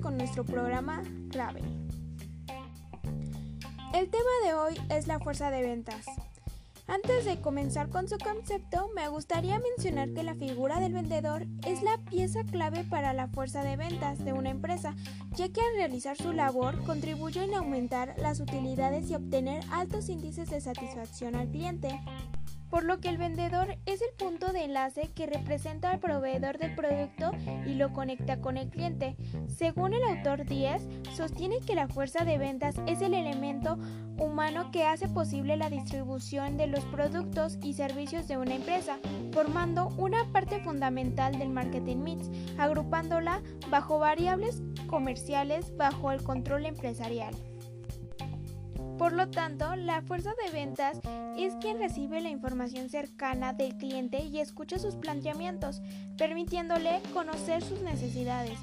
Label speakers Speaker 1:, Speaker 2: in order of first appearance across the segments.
Speaker 1: con nuestro programa Ravel. El tema de hoy es la fuerza de ventas. Antes de comenzar con su concepto, me gustaría mencionar que la figura del vendedor es la pieza clave para la fuerza de ventas de una empresa, ya que al realizar su labor contribuye en aumentar las utilidades y obtener altos índices de satisfacción al cliente por lo que el vendedor es el punto de enlace que representa al proveedor del producto y lo conecta con el cliente. Según el autor Díaz, sostiene que la fuerza de ventas es el elemento humano que hace posible la distribución de los productos y servicios de una empresa, formando una parte fundamental del marketing mix, agrupándola bajo variables comerciales bajo el control empresarial. Por lo tanto, la fuerza de ventas es quien recibe la información cercana del cliente y escucha sus planteamientos, permitiéndole conocer sus necesidades,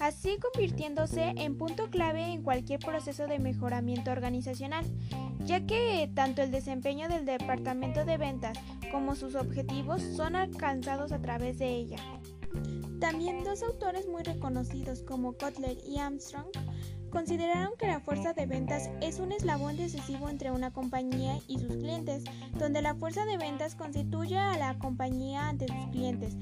Speaker 1: así convirtiéndose en punto clave en cualquier proceso de mejoramiento organizacional, ya que tanto el desempeño del departamento de ventas como sus objetivos son alcanzados a través de ella. También dos autores muy reconocidos como Kotler y Armstrong Consideraron que la fuerza de ventas es un eslabón decisivo entre una compañía y sus clientes, donde la fuerza de ventas constituye a la compañía ante sus clientes,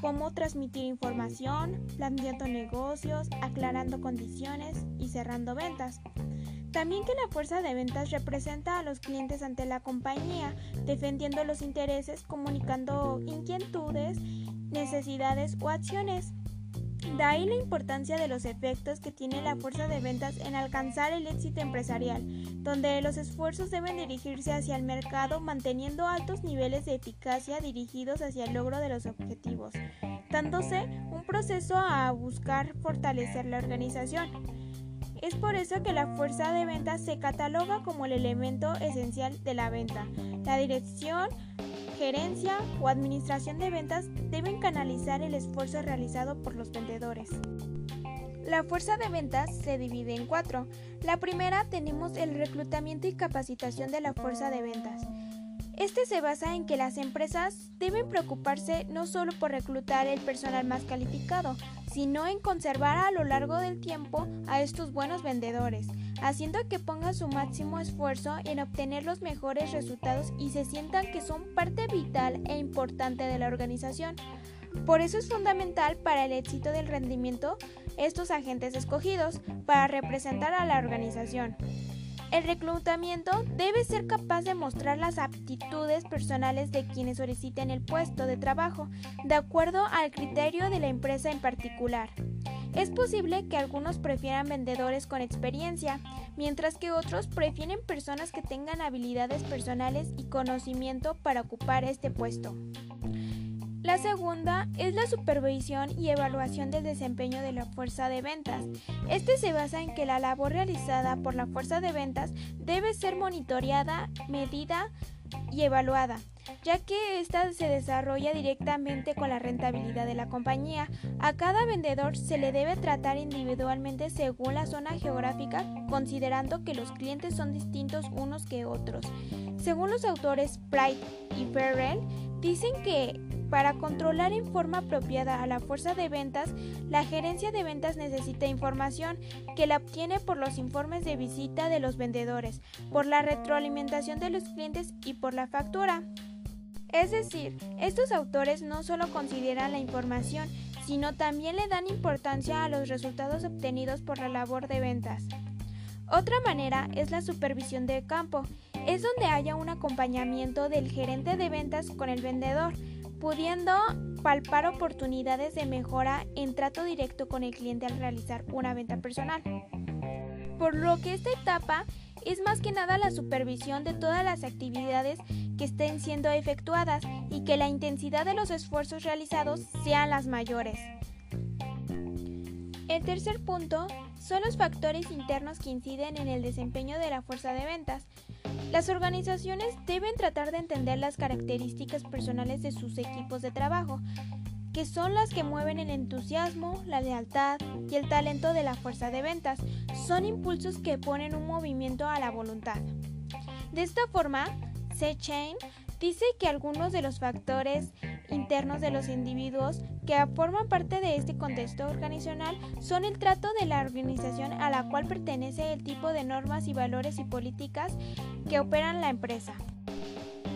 Speaker 1: como transmitir información, planteando negocios, aclarando condiciones y cerrando ventas. También que la fuerza de ventas representa a los clientes ante la compañía, defendiendo los intereses, comunicando inquietudes, necesidades o acciones. De ahí la importancia de los efectos que tiene la fuerza de ventas en alcanzar el éxito empresarial, donde los esfuerzos deben dirigirse hacia el mercado manteniendo altos niveles de eficacia dirigidos hacia el logro de los objetivos, dándose un proceso a buscar fortalecer la organización. Es por eso que la fuerza de ventas se cataloga como el elemento esencial de la venta. La dirección, gerencia o administración de ventas deben canalizar el esfuerzo realizado por los vendedores. La fuerza de ventas se divide en cuatro. La primera tenemos el reclutamiento y capacitación de la fuerza de ventas. Este se basa en que las empresas deben preocuparse no solo por reclutar el personal más calificado, sino en conservar a lo largo del tiempo a estos buenos vendedores, haciendo que pongan su máximo esfuerzo en obtener los mejores resultados y se sientan que son parte vital e importante de la organización. Por eso es fundamental para el éxito del rendimiento estos agentes escogidos para representar a la organización. El reclutamiento debe ser capaz de mostrar las aptitudes personales de quienes soliciten el puesto de trabajo, de acuerdo al criterio de la empresa en particular. Es posible que algunos prefieran vendedores con experiencia, mientras que otros prefieren personas que tengan habilidades personales y conocimiento para ocupar este puesto. La segunda es la supervisión y evaluación del desempeño de la fuerza de ventas. Este se basa en que la labor realizada por la fuerza de ventas debe ser monitoreada, medida y evaluada, ya que ésta se desarrolla directamente con la rentabilidad de la compañía. A cada vendedor se le debe tratar individualmente según la zona geográfica, considerando que los clientes son distintos unos que otros. Según los autores Pride y Ferrell, dicen que para controlar en forma apropiada a la fuerza de ventas, la gerencia de ventas necesita información que la obtiene por los informes de visita de los vendedores, por la retroalimentación de los clientes y por la factura. Es decir, estos autores no solo consideran la información, sino también le dan importancia a los resultados obtenidos por la labor de ventas. Otra manera es la supervisión de campo, es donde haya un acompañamiento del gerente de ventas con el vendedor, pudiendo palpar oportunidades de mejora en trato directo con el cliente al realizar una venta personal. Por lo que esta etapa es más que nada la supervisión de todas las actividades que estén siendo efectuadas y que la intensidad de los esfuerzos realizados sean las mayores. El tercer punto son los factores internos que inciden en el desempeño de la fuerza de ventas. Las organizaciones deben tratar de entender las características personales de sus equipos de trabajo, que son las que mueven el entusiasmo, la lealtad y el talento de la fuerza de ventas. Son impulsos que ponen un movimiento a la voluntad. De esta forma, C. Chain dice que algunos de los factores internos de los individuos que forman parte de este contexto organizacional son el trato de la organización a la cual pertenece el tipo de normas y valores y políticas que operan la empresa.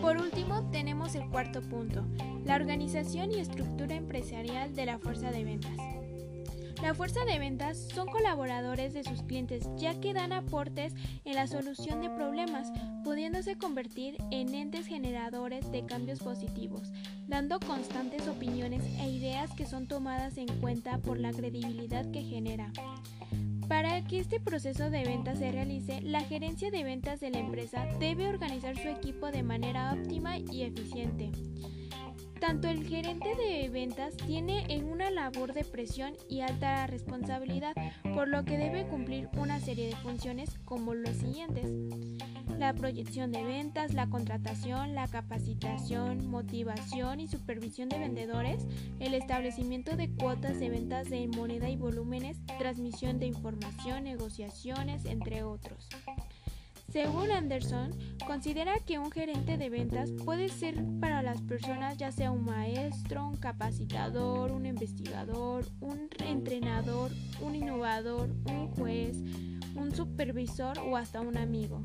Speaker 1: Por último, tenemos el cuarto punto, la organización y estructura empresarial de la fuerza de ventas. La fuerza de ventas son colaboradores de sus clientes ya que dan aportes en la solución de problemas, pudiéndose convertir en entes generadores de cambios positivos, dando constantes opiniones e ideas que son tomadas en cuenta por la credibilidad que genera. Para que este proceso de ventas se realice, la gerencia de ventas de la empresa debe organizar su equipo de manera óptima y eficiente. Tanto el gerente de ventas tiene en una labor de presión y alta responsabilidad, por lo que debe cumplir una serie de funciones como los siguientes. La proyección de ventas, la contratación, la capacitación, motivación y supervisión de vendedores, el establecimiento de cuotas de ventas de moneda y volúmenes, transmisión de información, negociaciones, entre otros. Según Anderson, considera que un gerente de ventas puede ser para las personas ya sea un maestro, un capacitador, un investigador, un entrenador, un innovador, un juez, un supervisor o hasta un amigo.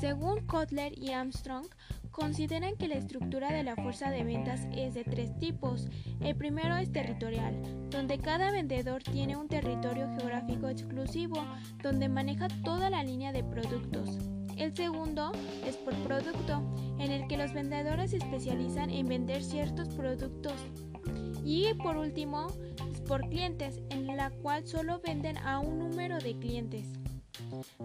Speaker 1: Según Kotler y Armstrong, consideran que la estructura de la fuerza de ventas es de tres tipos. El primero es territorial, donde cada vendedor tiene un territorio geográfico exclusivo, donde maneja toda la línea de productos. El segundo es por producto, en el que los vendedores se especializan en vender ciertos productos. Y por último, es por clientes, en la cual solo venden a un número de clientes.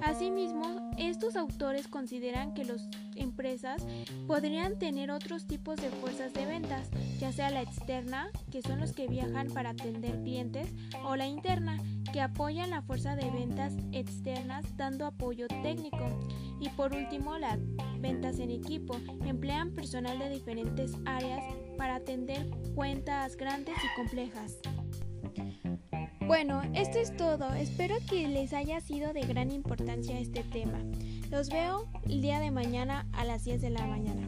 Speaker 1: Asimismo, estos autores consideran que las empresas podrían tener otros tipos de fuerzas de ventas, ya sea la externa, que son los que viajan para atender clientes, o la interna, que apoyan la fuerza de ventas externas dando apoyo técnico. Y por último, las ventas en equipo. Emplean personal de diferentes áreas para atender cuentas grandes y complejas. Bueno, esto es todo. Espero que les haya sido de gran importancia este tema. Los veo el día de mañana a las 10 de la mañana.